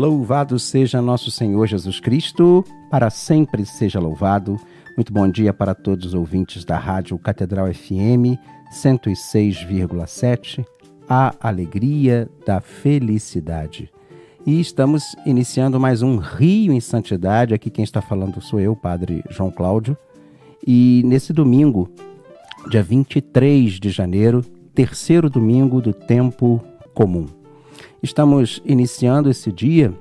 Louvado seja nosso Senhor Jesus Cristo, para sempre seja louvado. Muito bom dia para todos os ouvintes da Rádio Catedral FM 106,7, a alegria da felicidade. E estamos iniciando mais um Rio em Santidade. Aqui quem está falando sou eu, Padre João Cláudio. E nesse domingo, dia 23 de janeiro, terceiro domingo do tempo comum. Estamos iniciando esse dia,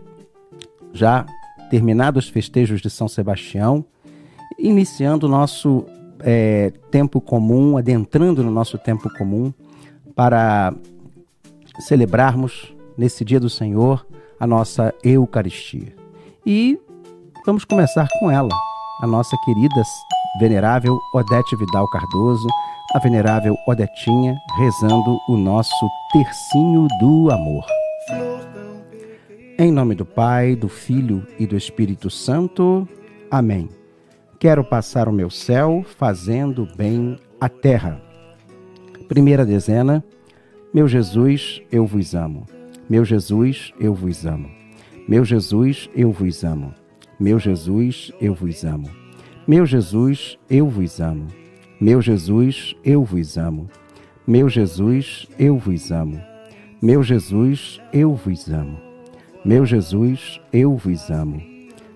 já terminados os festejos de São Sebastião, iniciando o nosso é, tempo comum, adentrando no nosso tempo comum, para celebrarmos nesse dia do Senhor a nossa Eucaristia. E vamos começar com ela, a nossa querida venerável Odete Vidal Cardoso, a venerável Odetinha, rezando o nosso tercinho do amor. Em nome do Pai, do Filho e do Espírito Santo. Amém. Quero passar o meu céu fazendo bem a terra. Primeira dezena. Meu Jesus, eu vos amo. Meu Jesus, eu vos amo. Meu Jesus, eu vos amo. Meu Jesus, eu vos amo. Meu Jesus, eu vos amo. Meu Jesus, eu vos amo. Meu Jesus, eu vos amo. Meu Jesus, eu vos amo. Meu Jesus, eu vos amo.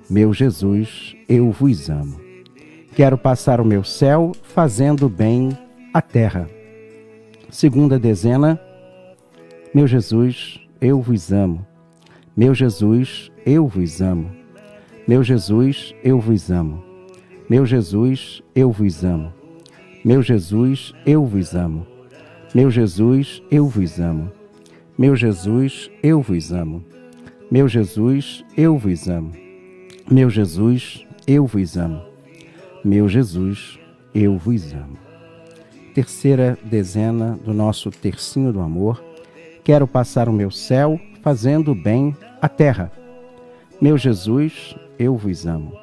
Meu Jesus, eu vos amo. Quero passar o meu céu fazendo bem a terra. Segunda dezena. Meu Jesus, eu vos amo. Meu Jesus, eu vos amo. Meu Jesus, eu vos amo. Meu Jesus, eu vos amo. Meu Jesus, eu vos amo. Meu Jesus, eu vos amo. Meu Jesus, eu vos amo. Meu Jesus, eu vos amo. Meu Jesus, eu vos amo. Meu Jesus, eu vos amo. Terceira dezena do nosso tercinho do amor. Quero passar o meu céu fazendo bem a terra. Meu Jesus, eu vos amo.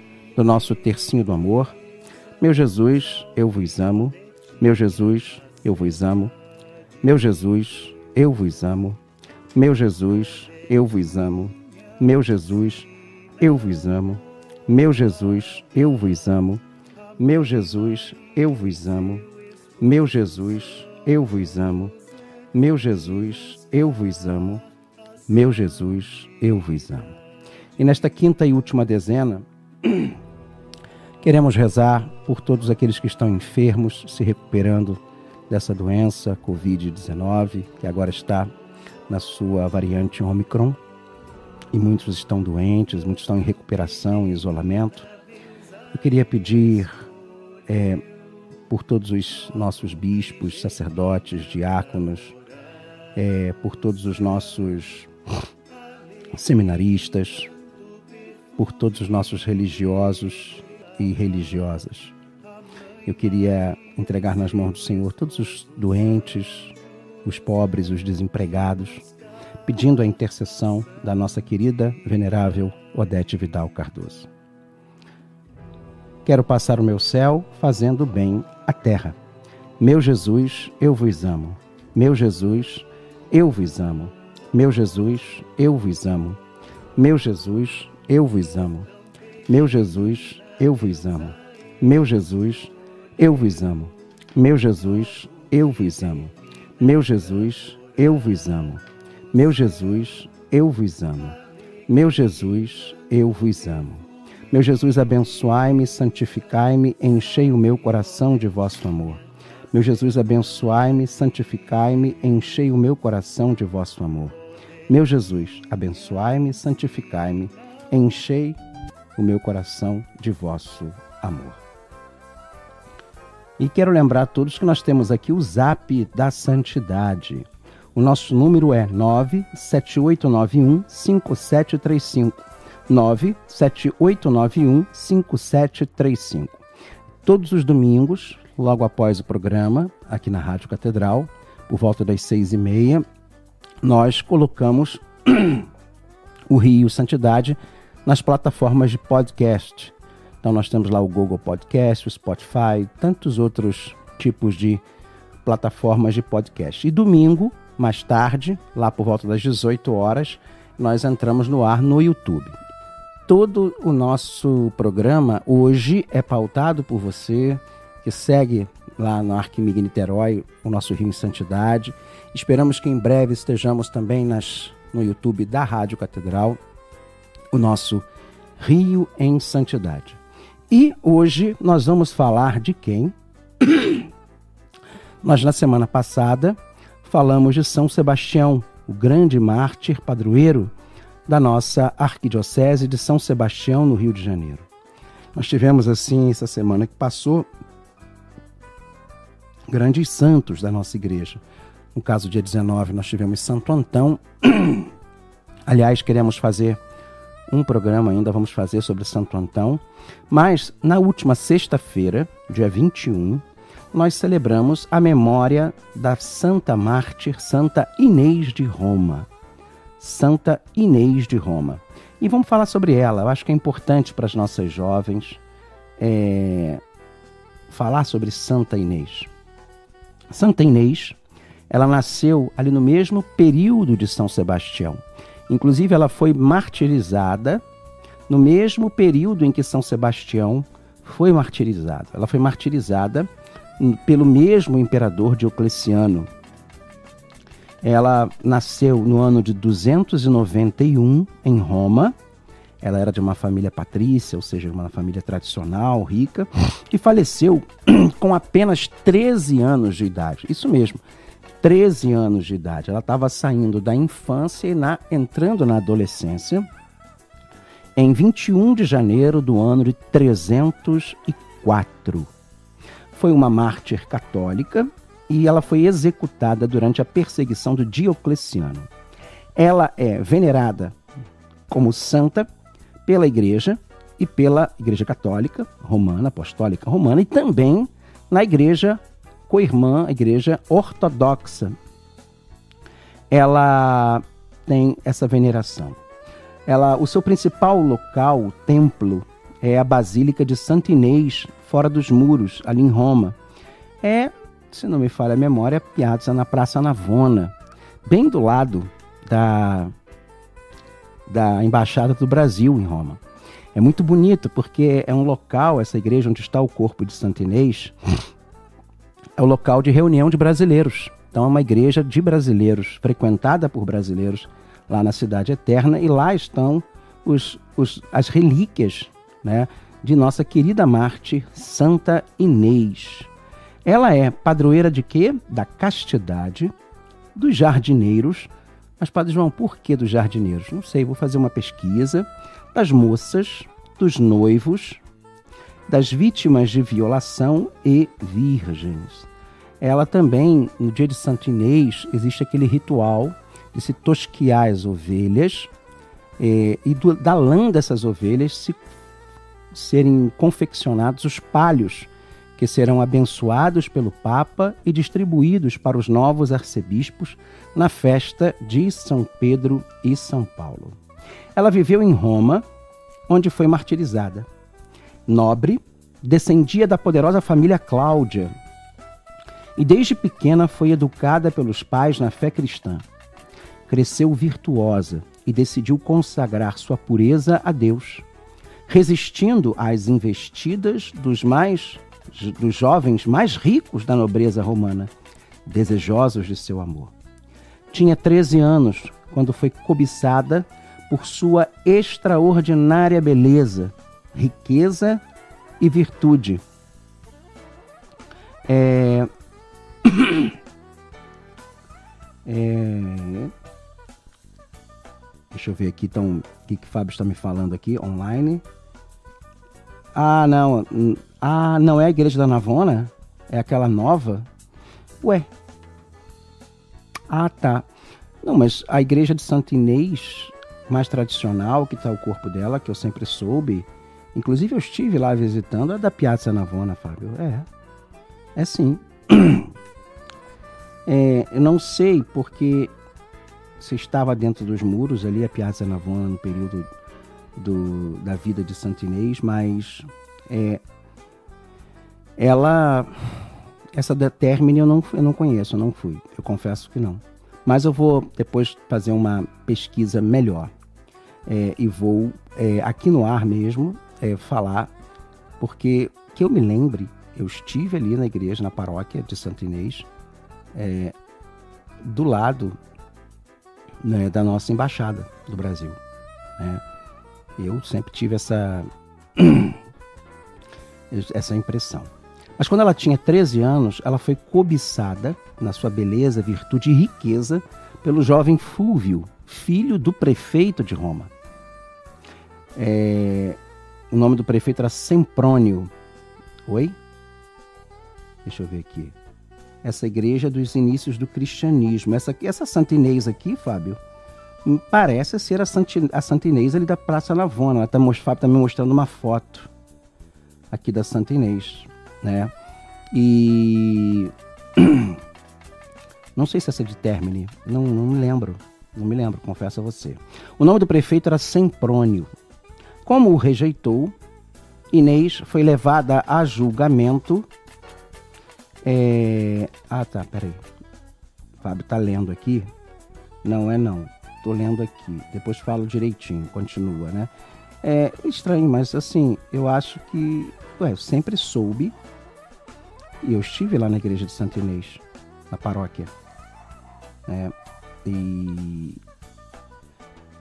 do nosso tercinho do amor. Meu Jesus, eu vos amo. Meu Jesus, eu vos amo. Meu Jesus, eu vos amo. Meu Jesus, eu vos amo. Meu Jesus, eu vos amo. Meu Jesus, eu vos amo. Meu Jesus, eu vos amo. Meu Jesus, eu vos amo. Meu Jesus, eu vos amo. Meu Jesus, eu vos amo. E nesta quinta e última dezena, queremos rezar por todos aqueles que estão enfermos, se recuperando dessa doença, Covid-19, que agora está na sua variante Omicron. E muitos estão doentes, muitos estão em recuperação, em isolamento. Eu queria pedir é, por todos os nossos bispos, sacerdotes, diáconos, é, por todos os nossos seminaristas, por todos os nossos religiosos e religiosas eu queria entregar nas mãos do Senhor todos os doentes, os pobres, os desempregados, pedindo a intercessão da nossa querida, venerável Odete Vidal Cardoso. Quero passar o meu céu fazendo bem à terra. Meu Jesus, eu vos amo. Meu Jesus, eu vos amo. Meu Jesus, eu vos amo. Meu Jesus, eu vos amo. Meu Jesus, eu vos amo. Meu Jesus, eu vos amo. Meu Jesus, eu vos amo. Meu Jesus, eu vos amo. Meu Jesus, eu vos amo. Meu Jesus, eu vos amo. Meu Jesus, abençoai-me, santificai-me, enchei o meu coração de vosso amor. Meu Jesus, abençoai-me, santificai-me, enchei o meu coração de vosso amor. Meu Jesus, abençoai-me, santificai-me, enchei o meu coração de vosso amor. E quero lembrar a todos que nós temos aqui o Zap da Santidade. O nosso número é 97891 5735. 97891 5735. Todos os domingos, logo após o programa, aqui na Rádio Catedral, por volta das seis e meia, nós colocamos o Rio Santidade nas plataformas de podcast. Então nós temos lá o Google Podcast, o Spotify, tantos outros tipos de plataformas de podcast. E domingo, mais tarde, lá por volta das 18 horas, nós entramos no ar no YouTube. Todo o nosso programa hoje é pautado por você que segue lá no Arquimig Niterói, o nosso Rio em Santidade. Esperamos que em breve estejamos também nas, no YouTube da Rádio Catedral, o nosso Rio em Santidade. E hoje nós vamos falar de quem? nós, na semana passada, falamos de São Sebastião, o grande mártir padroeiro da nossa Arquidiocese de São Sebastião, no Rio de Janeiro. Nós tivemos, assim, essa semana que passou, grandes santos da nossa igreja. No caso, dia 19, nós tivemos Santo Antão. Aliás, queremos fazer um programa ainda, vamos fazer sobre Santo Antão. Mas, na última sexta-feira, dia 21, nós celebramos a memória da Santa Mártir Santa Inês de Roma. Santa Inês de Roma. E vamos falar sobre ela. Eu acho que é importante para as nossas jovens é, falar sobre Santa Inês. Santa Inês, ela nasceu ali no mesmo período de São Sebastião. Inclusive, ela foi martirizada no mesmo período em que São Sebastião foi martirizado. Ela foi martirizada pelo mesmo imperador Diocleciano. Ela nasceu no ano de 291 em Roma. Ela era de uma família patrícia, ou seja, uma família tradicional, rica, e faleceu com apenas 13 anos de idade. Isso mesmo, 13 anos de idade. Ela estava saindo da infância e na, entrando na adolescência em 21 de janeiro do ano de 304 foi uma mártir católica e ela foi executada durante a perseguição do Diocleciano. Ela é venerada como santa pela Igreja e pela Igreja Católica Romana, Apostólica Romana, e também na Igreja co-irmã, a Igreja Ortodoxa. Ela tem essa veneração. Ela, o seu principal local, o templo, é a Basílica de Santo Inês, fora dos muros, ali em Roma. É, se não me falha a memória, Piazza na Praça Navona, bem do lado da, da Embaixada do Brasil em Roma. É muito bonito porque é um local, essa igreja onde está o corpo de Santo Inês, é o local de reunião de brasileiros. Então é uma igreja de brasileiros, frequentada por brasileiros lá na Cidade Eterna, e lá estão os, os, as relíquias né, de nossa querida Marte, Santa Inês. Ela é padroeira de quê? Da castidade, dos jardineiros. Mas, Padre João, por que dos jardineiros? Não sei, vou fazer uma pesquisa. Das moças, dos noivos, das vítimas de violação e virgens. Ela também, no dia de Santa Inês, existe aquele ritual de se tosquiar as ovelhas eh, e do, da lã dessas ovelhas se serem confeccionados os palhos que serão abençoados pelo Papa e distribuídos para os novos arcebispos na festa de São Pedro e São Paulo. Ela viveu em Roma, onde foi martirizada. Nobre, descendia da poderosa família Cláudia e desde pequena foi educada pelos pais na fé cristã. Cresceu virtuosa e decidiu consagrar sua pureza a Deus resistindo às investidas dos mais dos jovens mais ricos da nobreza romana, desejosos de seu amor. Tinha 13 anos quando foi cobiçada por sua extraordinária beleza, riqueza e virtude. É... é... Deixa eu ver aqui, então, o que, que o Fábio está me falando aqui online. Ah, não. Ah, não é a igreja da Navona? É aquela nova? Ué. Ah, tá. Não, mas a igreja de Santo Inês mais tradicional que está o corpo dela, que eu sempre soube. Inclusive eu estive lá visitando a da Piazza Navona, Fábio. É. É sim. É, eu não sei porque se estava dentro dos muros ali, a Piazza Navona, no período do, da vida de Santo Inês, mas é, ela. Essa da Termine eu não, eu não conheço, eu não fui. Eu confesso que não. Mas eu vou depois fazer uma pesquisa melhor. É, e vou, é, aqui no ar mesmo, é, falar, porque que eu me lembre, eu estive ali na igreja, na paróquia de Santo Inês, é, do lado né, da nossa embaixada do Brasil. Né? Eu sempre tive essa, essa impressão. Mas quando ela tinha 13 anos, ela foi cobiçada na sua beleza, virtude e riqueza pelo jovem Fúvio, filho do prefeito de Roma. É, o nome do prefeito era Semprônio. Oi? Deixa eu ver aqui. Essa igreja dos inícios do cristianismo. Essa, essa Santa Inês aqui, Fábio, parece ser a, Santi, a Santa Inês ali da Praça Navona. Ela está tá me mostrando uma foto aqui da Santa Inês, né? E não sei se essa é de Termine, não, não me lembro, não me lembro, confesso a você. O nome do prefeito era Semprônio. Como o rejeitou, Inês foi levada a julgamento. É... Ah, tá, peraí. Fábio tá lendo aqui. Não é não. Tô lendo aqui. Depois falo direitinho, continua, né? É estranho, mas assim, eu acho que. Ué, eu sempre soube. E eu estive lá na igreja de Santo Inês, na paróquia. É, e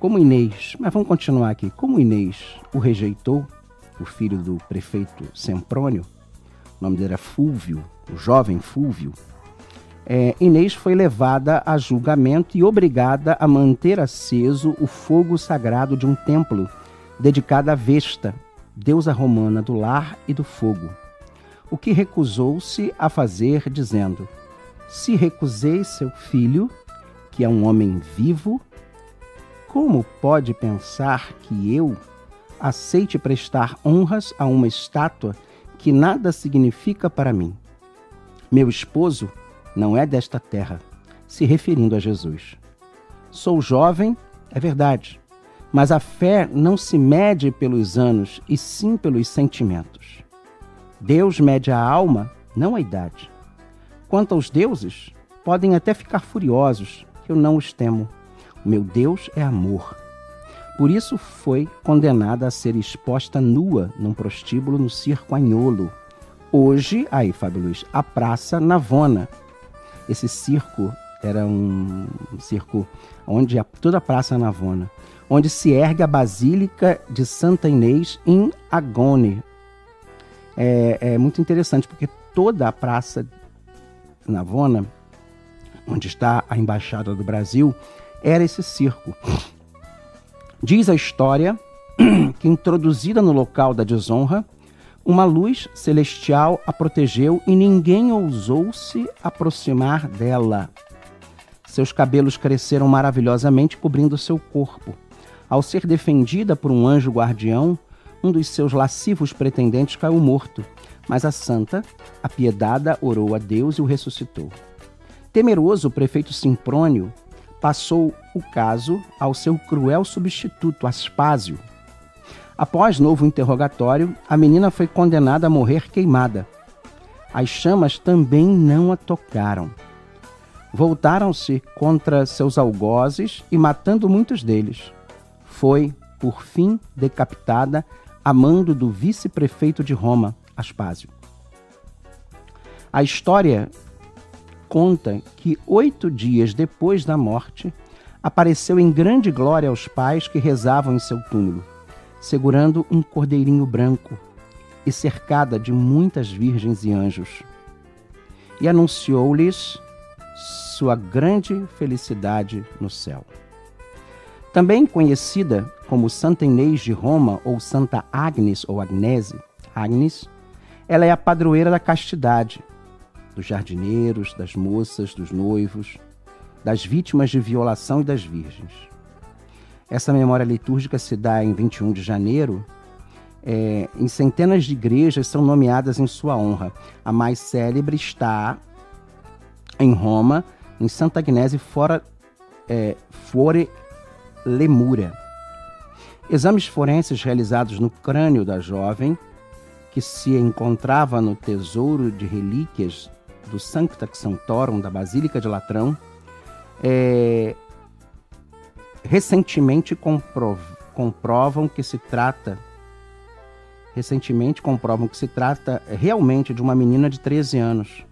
como Inês, mas vamos continuar aqui. Como Inês o rejeitou, o filho do prefeito Semprônio, o nome dele era Fúvio, o jovem Fúvio, é, Inês foi levada a julgamento e obrigada a manter aceso o fogo sagrado de um templo dedicado a Vesta, deusa romana do lar e do fogo, o que recusou-se a fazer, dizendo: Se recusei seu filho, que é um homem vivo, como pode pensar que eu aceite prestar honras a uma estátua que nada significa para mim? Meu esposo não é desta terra, se referindo a Jesus. Sou jovem, é verdade, mas a fé não se mede pelos anos, e sim pelos sentimentos. Deus mede a alma, não a idade. Quanto aos deuses, podem até ficar furiosos, que eu não os temo meu Deus é amor. Por isso foi condenada a ser exposta nua num prostíbulo no circo Anholo. Hoje, aí, Fábio Luiz, a Praça Navona. Esse circo era um circo onde a, toda a Praça Navona, onde se ergue a Basílica de Santa Inês em Agone. É, é muito interessante porque toda a Praça Navona, onde está a Embaixada do Brasil, era esse circo. Diz a história que, introduzida no local da desonra, uma luz celestial a protegeu e ninguém ousou se aproximar dela. Seus cabelos cresceram maravilhosamente, cobrindo seu corpo. Ao ser defendida por um anjo guardião, um dos seus lascivos pretendentes caiu morto, mas a santa, apiedada, orou a Deus e o ressuscitou. Temeroso, o prefeito Simprônio passou o caso ao seu cruel substituto, Aspásio. Após novo interrogatório, a menina foi condenada a morrer queimada. As chamas também não a tocaram. Voltaram-se contra seus algozes e matando muitos deles. Foi, por fim, decapitada a mando do vice-prefeito de Roma, Aspásio. A história conta que oito dias depois da morte, apareceu em grande glória aos pais que rezavam em seu túmulo, segurando um cordeirinho branco e cercada de muitas virgens e anjos. E anunciou-lhes sua grande felicidade no céu. Também conhecida como Santa Inês de Roma ou Santa Agnes ou Agnese, Agnes, ela é a padroeira da castidade dos jardineiros, das moças, dos noivos, das vítimas de violação e das virgens. essa memória litúrgica se dá em 21 de janeiro. É, em centenas de igrejas são nomeadas em sua honra. A mais célebre está em Roma, em Santa Agnese fora, é, Fore Lemura. Exames forenses realizados no crânio da jovem, que se encontrava no tesouro de relíquias do Sancta Sanctorum da Basílica de Latrão, é, recentemente comprov, comprovam que se trata recentemente comprovam que se trata realmente de uma menina de 13 anos.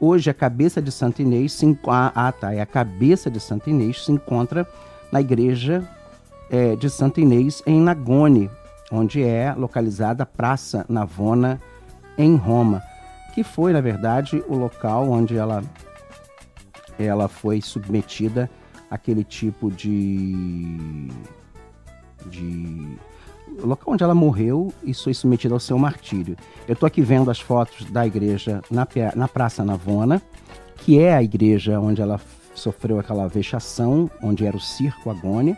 Hoje a cabeça de Santo Inês se ah, ah, tá, é a cabeça de Santo Inês se encontra na igreja é, de Santo Inês em Nagone, onde é localizada a Praça Navona em Roma, que foi na verdade o local onde ela ela foi submetida àquele tipo de de o local onde ela morreu e foi submetida ao seu martírio. Eu estou aqui vendo as fotos da igreja na, na Praça Navona, que é a igreja onde ela sofreu aquela vexação, onde era o circo Agônia.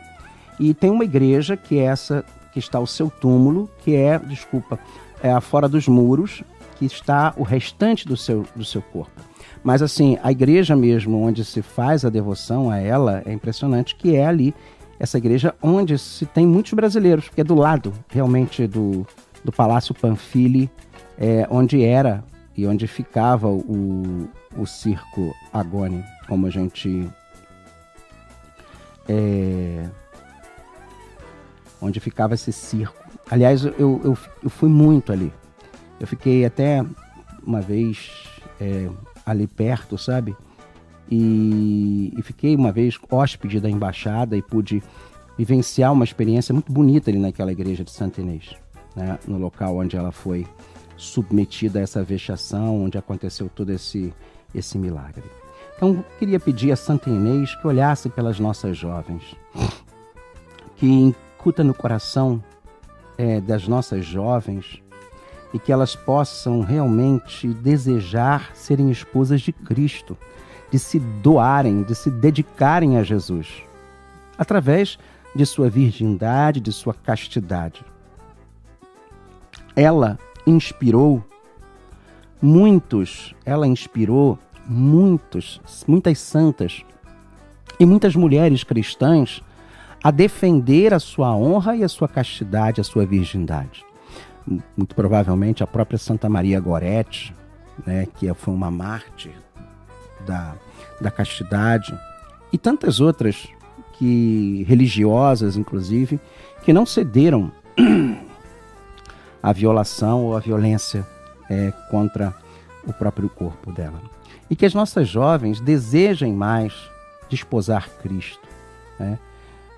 E tem uma igreja que é essa que está o seu túmulo, que é, desculpa, é a fora dos muros, que está o restante do seu, do seu corpo. Mas assim, a igreja mesmo onde se faz a devoção a ela é impressionante, que é ali essa igreja onde se tem muitos brasileiros, que é do lado realmente do, do Palácio Panfili, é, onde era e onde ficava o, o circo Agone, como a gente. É, onde ficava esse circo. Aliás, eu, eu, eu fui muito ali. Eu fiquei até uma vez é, ali perto, sabe? E, e fiquei uma vez hóspede da embaixada e pude vivenciar uma experiência muito bonita ali naquela igreja de Santa Inês, né? no local onde ela foi submetida a essa vexação, onde aconteceu todo esse, esse milagre. Então, queria pedir a Santa Inês que olhasse pelas nossas jovens, que incuta no coração é, das nossas jovens e que elas possam realmente desejar serem esposas de Cristo, de se doarem, de se dedicarem a Jesus, através de sua virgindade, de sua castidade. Ela inspirou muitos, ela inspirou muitos, muitas santas e muitas mulheres cristãs a defender a sua honra e a sua castidade, a sua virgindade. Muito provavelmente a própria Santa Maria Gorete, né, que foi uma mártir da, da castidade, e tantas outras que religiosas, inclusive, que não cederam à violação ou à violência é, contra o próprio corpo dela. E que as nossas jovens desejem mais desposar Cristo, né?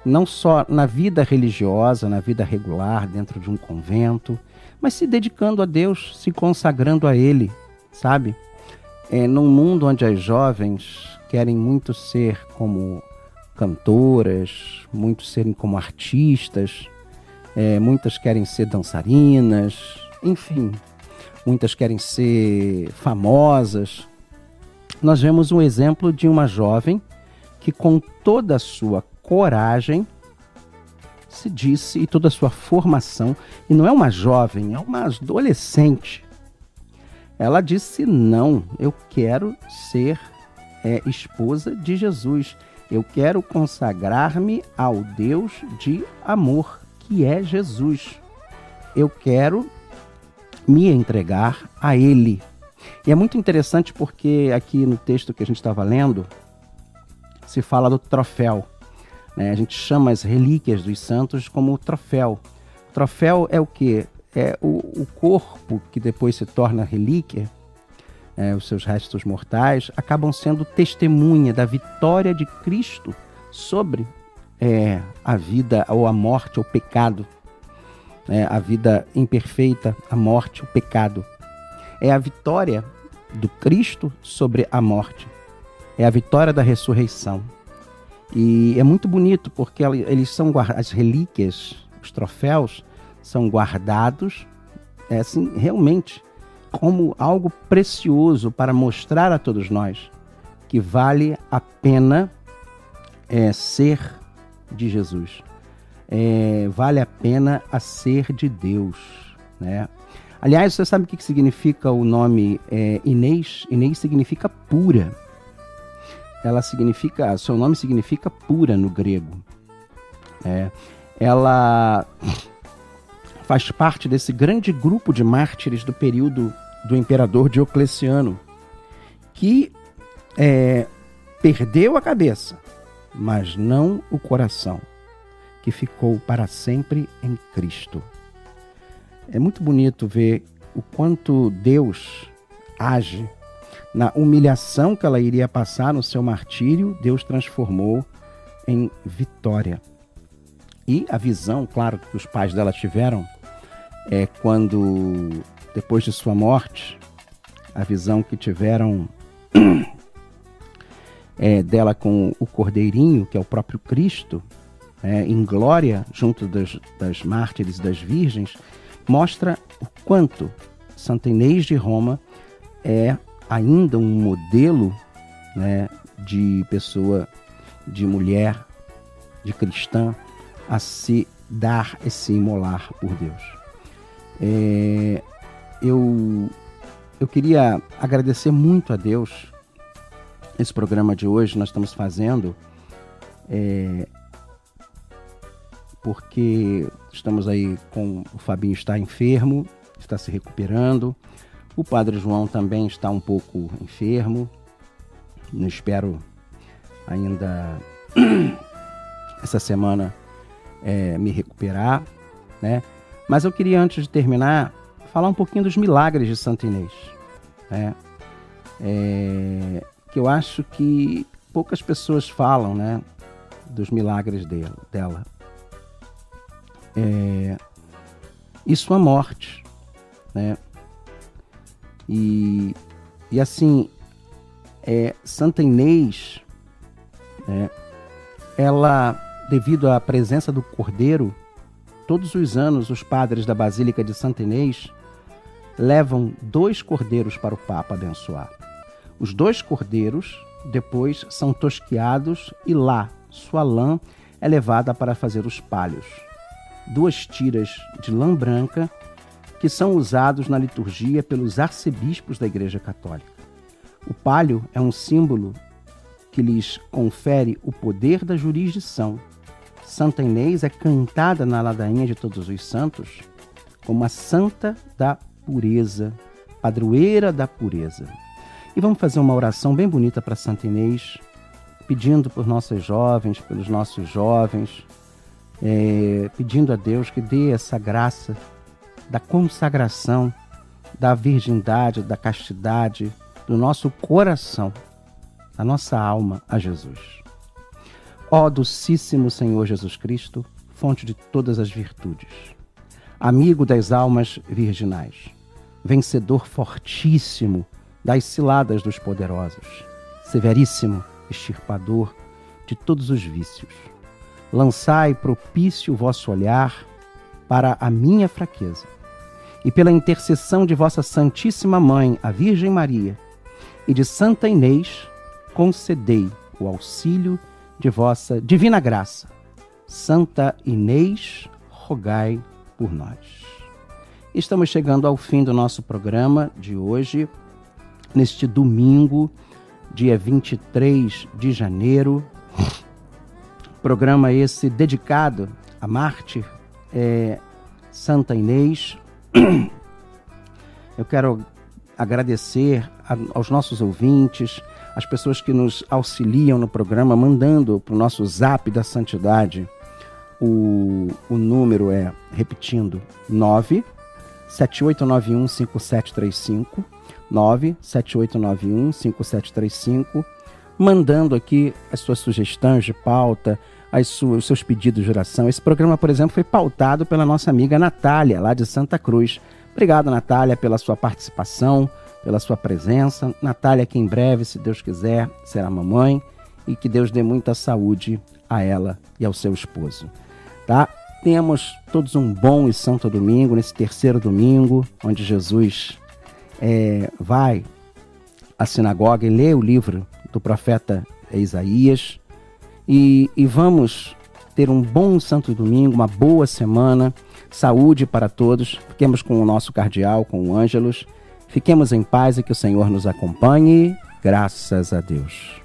não só na vida religiosa, na vida regular, dentro de um convento, mas se dedicando a Deus, se consagrando a Ele, sabe? é, num mundo onde as jovens querem muito ser como cantoras, muitos serem como artistas, é, muitas querem ser dançarinas, enfim, muitas querem ser famosas. Nós vemos um exemplo de uma jovem que, com toda a sua coragem, se disse, e toda a sua formação, e não é uma jovem, é uma adolescente, ela disse: Não, eu quero ser é, esposa de Jesus. Eu quero consagrar-me ao Deus de amor, que é Jesus. Eu quero me entregar a Ele. E é muito interessante porque aqui no texto que a gente estava lendo, se fala do troféu. Né? A gente chama as relíquias dos santos como troféu. O troféu é o que? é, o, o, corpo que depois se torna relíquia, é, os seus restos mortais, acabam sendo testemunha da vitória de Cristo sobre é, a vida ou a morte ou pecado. É, a vida imperfeita, a morte, o pecado. É a vitória do Cristo sobre a morte. É a vitória da ressurreição. E é muito bonito porque eles são as relíquias, os troféus, são guardados, é assim, realmente como algo precioso para mostrar a todos nós que vale a pena é, ser de Jesus. é, vale a pena a ser de Deus, né? Aliás, você sabe o que significa o nome é, Inês? Inês significa pura. Ela significa, seu nome significa pura no grego. É, ela faz parte desse grande grupo de mártires do período do imperador Diocleciano, que é, perdeu a cabeça, mas não o coração, que ficou para sempre em Cristo. É muito bonito ver o quanto Deus age na humilhação que ela iria passar no seu martírio, Deus transformou em vitória. E a visão, claro, que os pais dela tiveram é quando, depois de sua morte, a visão que tiveram é, dela com o Cordeirinho, que é o próprio Cristo, é, em glória, junto das, das mártires e das virgens, mostra o quanto Santa Inês de Roma é ainda um modelo né, de pessoa, de mulher, de cristã, a se dar esse imolar por Deus. É, eu, eu queria agradecer muito a Deus esse programa de hoje nós estamos fazendo é, porque estamos aí com o Fabinho está enfermo, está se recuperando. O Padre João também está um pouco enfermo. Não espero ainda essa semana é, me recuperar, né? Mas eu queria, antes de terminar, falar um pouquinho dos milagres de Santa Inês. Né? É, que eu acho que poucas pessoas falam, né? Dos milagres dela. dela. É, e sua morte, né? E, e assim, é, Santa Inês, né, ela, devido à presença do Cordeiro, Todos os anos, os padres da Basílica de Santa Inês levam dois cordeiros para o Papa abençoar. Os dois cordeiros depois são tosquiados e lá sua lã é levada para fazer os palhos. Duas tiras de lã branca que são usados na liturgia pelos arcebispos da Igreja Católica. O palho é um símbolo que lhes confere o poder da jurisdição Santa Inês é cantada na ladainha de Todos os Santos como a santa da pureza, padroeira da pureza. E vamos fazer uma oração bem bonita para Santa Inês, pedindo por nossas jovens, pelos nossos jovens, é, pedindo a Deus que dê essa graça da consagração, da virgindade, da castidade do nosso coração, da nossa alma a Jesus. Ó docíssimo Senhor Jesus Cristo, fonte de todas as virtudes, amigo das almas virginais, vencedor fortíssimo das ciladas dos poderosos, severíssimo extirpador de todos os vícios. Lançai propício o vosso olhar para a minha fraqueza, e pela intercessão de vossa Santíssima Mãe, a Virgem Maria, e de Santa Inês, concedei o auxílio de vossa divina graça. Santa Inês, rogai por nós. Estamos chegando ao fim do nosso programa de hoje, neste domingo, dia 23 de janeiro. Programa esse dedicado a mártir é, Santa Inês. Eu quero agradecer aos nossos ouvintes, as pessoas que nos auxiliam no programa, mandando para o nosso zap da santidade. O, o número é, repetindo, 9 7891 5735 97891 5735 mandando aqui as suas sugestões de pauta, suas, os seus pedidos de oração. Esse programa, por exemplo, foi pautado pela nossa amiga Natália, lá de Santa Cruz. Obrigado, Natália, pela sua participação pela sua presença. Natália, que em breve, se Deus quiser, será mamãe e que Deus dê muita saúde a ela e ao seu esposo. Tá? Temos todos um bom e santo domingo, nesse terceiro domingo, onde Jesus é, vai à sinagoga e lê o livro do profeta Isaías. E, e vamos ter um bom Santo Domingo, uma boa semana, saúde para todos. Fiquemos com o nosso cardeal, com o Ângelos. Fiquemos em paz e que o Senhor nos acompanhe. Graças a Deus.